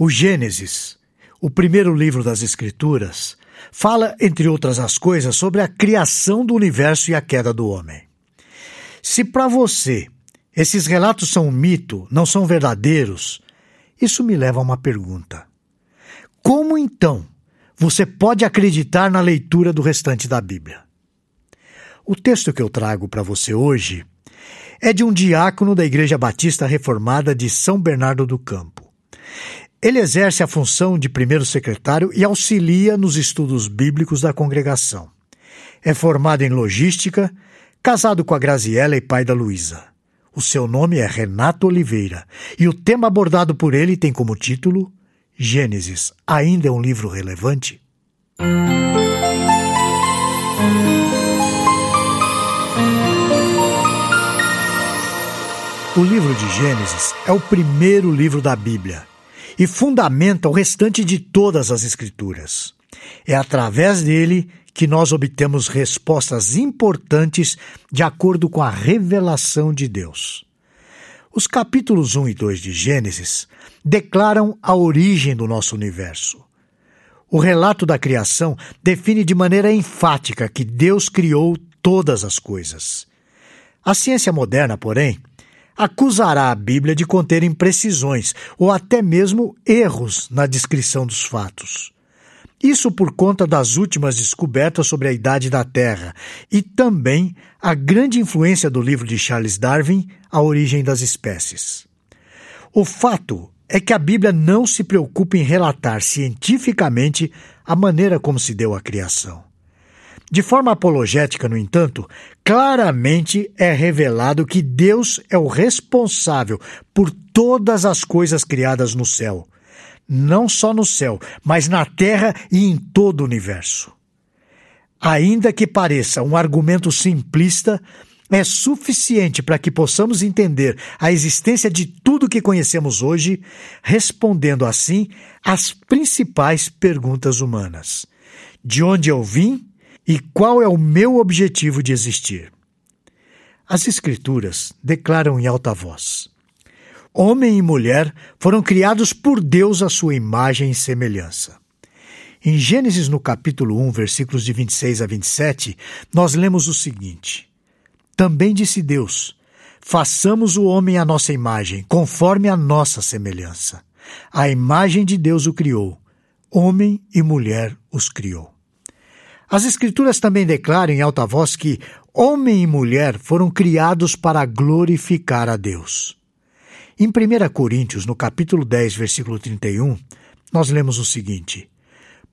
O Gênesis, o primeiro livro das Escrituras, fala, entre outras as coisas, sobre a criação do universo e a queda do homem. Se para você esses relatos são um mito, não são verdadeiros, isso me leva a uma pergunta. Como então você pode acreditar na leitura do restante da Bíblia? O texto que eu trago para você hoje é de um diácono da Igreja Batista Reformada de São Bernardo do Campo. Ele exerce a função de primeiro secretário e auxilia nos estudos bíblicos da congregação. É formado em logística, casado com a Graziella e pai da Luísa. O seu nome é Renato Oliveira e o tema abordado por ele tem como título Gênesis. Ainda é um livro relevante? O livro de Gênesis é o primeiro livro da Bíblia e fundamenta o restante de todas as Escrituras. É através dele que nós obtemos respostas importantes de acordo com a revelação de Deus. Os capítulos 1 e 2 de Gênesis declaram a origem do nosso universo. O relato da criação define de maneira enfática que Deus criou todas as coisas. A ciência moderna, porém, acusará a Bíblia de conter imprecisões ou até mesmo erros na descrição dos fatos. Isso por conta das últimas descobertas sobre a idade da Terra e também a grande influência do livro de Charles Darwin, A Origem das Espécies. O fato é que a Bíblia não se preocupa em relatar cientificamente a maneira como se deu a criação. De forma apologética, no entanto, claramente é revelado que Deus é o responsável por todas as coisas criadas no céu, não só no céu, mas na terra e em todo o universo. Ainda que pareça um argumento simplista, é suficiente para que possamos entender a existência de tudo que conhecemos hoje, respondendo assim às principais perguntas humanas: de onde eu vim e qual é o meu objetivo de existir? As Escrituras declaram em alta voz: Homem e mulher foram criados por Deus à sua imagem e semelhança. Em Gênesis, no capítulo 1, versículos de 26 a 27, nós lemos o seguinte: Também disse Deus: Façamos o homem à nossa imagem, conforme a nossa semelhança. A imagem de Deus o criou, homem e mulher os criou. As Escrituras também declaram em alta voz que homem e mulher foram criados para glorificar a Deus. Em 1 Coríntios, no capítulo 10, versículo 31, nós lemos o seguinte: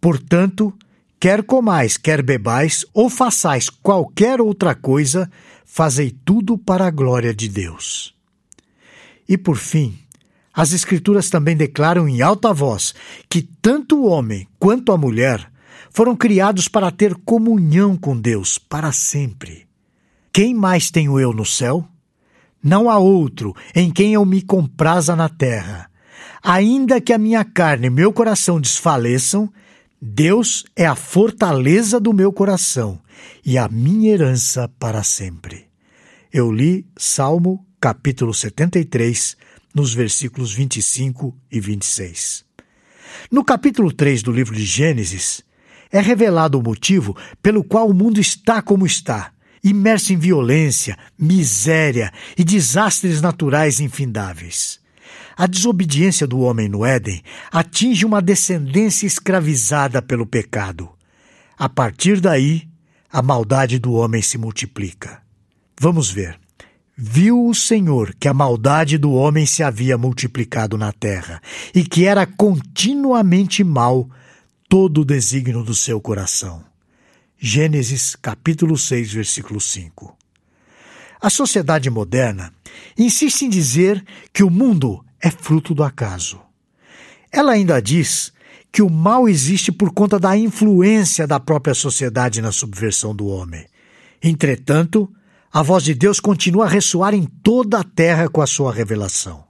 Portanto, quer comais, quer bebais, ou façais qualquer outra coisa, fazei tudo para a glória de Deus. E por fim, as Escrituras também declaram em alta voz que tanto o homem quanto a mulher foram criados para ter comunhão com Deus para sempre. Quem mais tenho eu no céu? Não há outro em quem eu me compraza na terra. Ainda que a minha carne e meu coração desfaleçam, Deus é a fortaleza do meu coração e a minha herança para sempre. Eu li Salmo capítulo 73, nos versículos 25 e 26. No capítulo 3 do livro de Gênesis, é revelado o motivo pelo qual o mundo está como está, imerso em violência, miséria e desastres naturais infindáveis. A desobediência do homem no Éden atinge uma descendência escravizada pelo pecado. A partir daí, a maldade do homem se multiplica. Vamos ver. Viu o Senhor que a maldade do homem se havia multiplicado na terra e que era continuamente mal todo o desígnio do seu coração. Gênesis capítulo 6, versículo 5. A sociedade moderna insiste em dizer que o mundo é fruto do acaso. Ela ainda diz que o mal existe por conta da influência da própria sociedade na subversão do homem. Entretanto, a voz de Deus continua a ressoar em toda a terra com a sua revelação.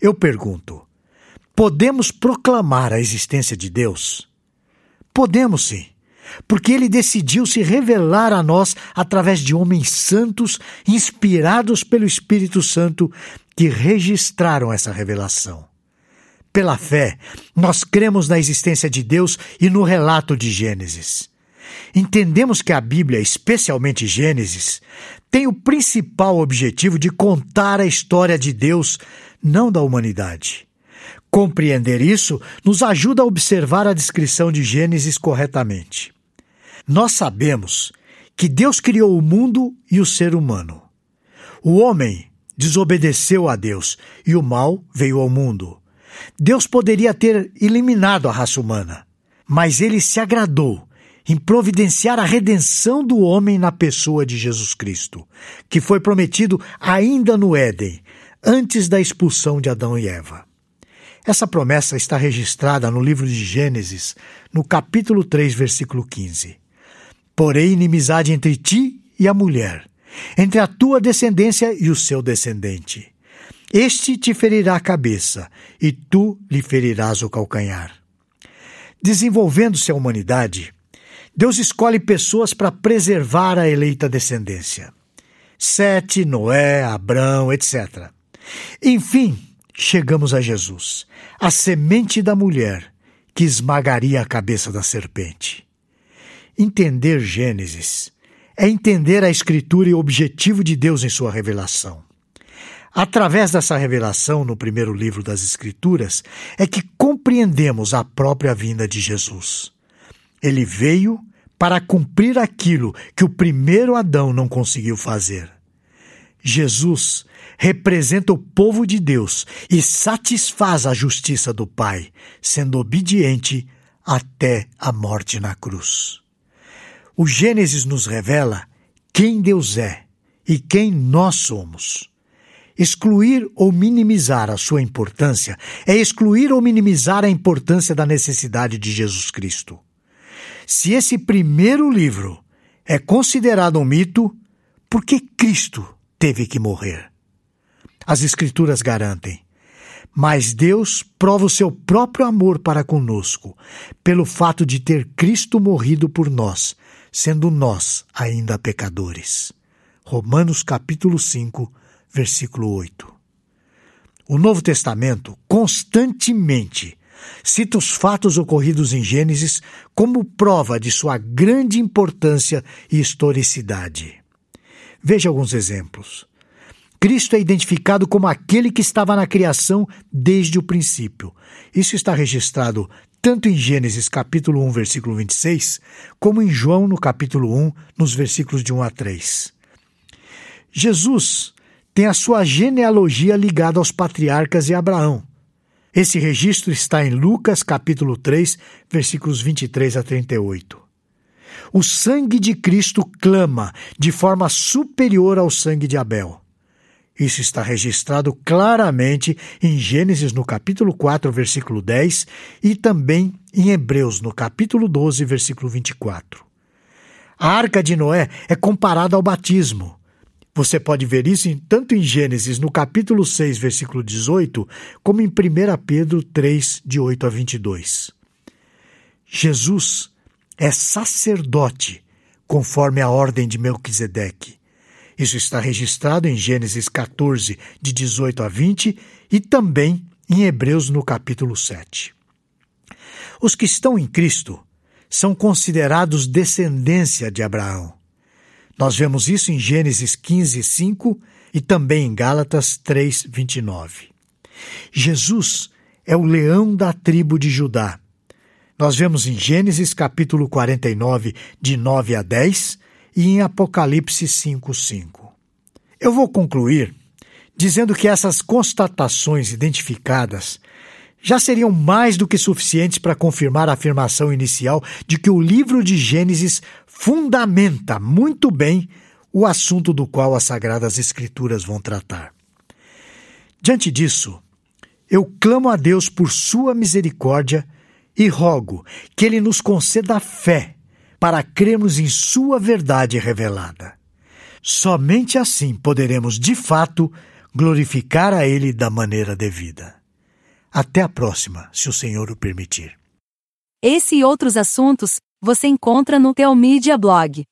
Eu pergunto: podemos proclamar a existência de Deus? Podemos sim, porque ele decidiu se revelar a nós através de homens santos, inspirados pelo Espírito Santo, que registraram essa revelação. pela fé, nós cremos na existência de Deus e no relato de Gênesis. Entendemos que a Bíblia, especialmente Gênesis, tem o principal objetivo de contar a história de Deus, não da humanidade. Compreender isso nos ajuda a observar a descrição de Gênesis corretamente. Nós sabemos que Deus criou o mundo e o ser humano. O homem desobedeceu a Deus e o mal veio ao mundo. Deus poderia ter eliminado a raça humana, mas ele se agradou em providenciar a redenção do homem na pessoa de Jesus Cristo, que foi prometido ainda no Éden, antes da expulsão de Adão e Eva. Essa promessa está registrada no livro de Gênesis, no capítulo 3, versículo 15. Porém, inimizade entre ti e a mulher, entre a tua descendência e o seu descendente. Este te ferirá a cabeça, e tu lhe ferirás o calcanhar. Desenvolvendo-se a humanidade, Deus escolhe pessoas para preservar a eleita descendência. Sete, Noé, Abrão, etc. Enfim, chegamos a Jesus, a semente da mulher que esmagaria a cabeça da serpente. Entender Gênesis é entender a Escritura e o objetivo de Deus em sua revelação. Através dessa revelação no primeiro livro das Escrituras é que compreendemos a própria vinda de Jesus. Ele veio para cumprir aquilo que o primeiro Adão não conseguiu fazer. Jesus representa o povo de Deus e satisfaz a justiça do Pai, sendo obediente até a morte na cruz. O Gênesis nos revela quem Deus é e quem nós somos. Excluir ou minimizar a sua importância é excluir ou minimizar a importância da necessidade de Jesus Cristo. Se esse primeiro livro é considerado um mito, por que Cristo teve que morrer? As Escrituras garantem. Mas Deus prova o seu próprio amor para conosco, pelo fato de ter Cristo morrido por nós, sendo nós ainda pecadores. Romanos capítulo 5, versículo 8. O Novo Testamento constantemente cita os fatos ocorridos em Gênesis como prova de sua grande importância e historicidade. Veja alguns exemplos. Cristo é identificado como aquele que estava na criação desde o princípio. Isso está registrado tanto em Gênesis capítulo 1, versículo 26, como em João no capítulo 1, nos versículos de 1 a 3. Jesus tem a sua genealogia ligada aos patriarcas e Abraão. Esse registro está em Lucas capítulo 3, versículos 23 a 38. O sangue de Cristo clama de forma superior ao sangue de Abel. Isso está registrado claramente em Gênesis no capítulo 4, versículo 10 e também em Hebreus no capítulo 12, versículo 24. A arca de Noé é comparada ao batismo. Você pode ver isso em, tanto em Gênesis no capítulo 6, versículo 18, como em 1 Pedro 3, de 8 a 22. Jesus é sacerdote, conforme a ordem de Melquisedeque. Isso está registrado em Gênesis 14, de 18 a 20 e também em Hebreus, no capítulo 7. Os que estão em Cristo são considerados descendência de Abraão. Nós vemos isso em Gênesis 15, 5 e também em Gálatas 3, 29. Jesus é o leão da tribo de Judá. Nós vemos em Gênesis capítulo 49, de 9 a 10, e em Apocalipse 5:5. Eu vou concluir dizendo que essas constatações identificadas já seriam mais do que suficientes para confirmar a afirmação inicial de que o livro de Gênesis fundamenta muito bem o assunto do qual as Sagradas Escrituras vão tratar. Diante disso, eu clamo a Deus por sua misericórdia e rogo que Ele nos conceda fé para crermos em Sua verdade revelada. Somente assim poderemos, de fato, glorificar a Ele da maneira devida. Até a próxima, se o Senhor o permitir. Esse e outros assuntos você encontra no Teomídia Blog.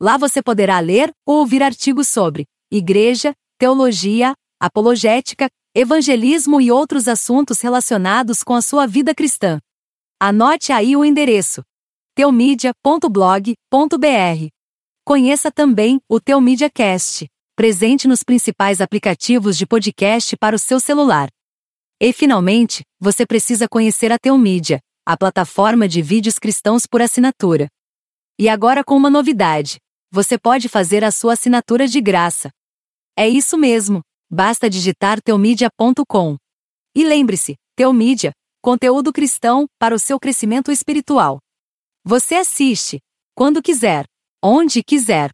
Lá você poderá ler ou ouvir artigos sobre igreja, teologia, apologética, evangelismo e outros assuntos relacionados com a sua vida cristã. Anote aí o endereço: teomedia.blog.br. Conheça também o Teomídia Cast, presente nos principais aplicativos de podcast para o seu celular. E finalmente, você precisa conhecer a Teomídia, a plataforma de vídeos cristãos por assinatura. E agora com uma novidade: você pode fazer a sua assinatura de graça. É isso mesmo, basta digitar teomedia.com. E lembre-se, Teomídia, conteúdo cristão para o seu crescimento espiritual. Você assiste, quando quiser, onde quiser,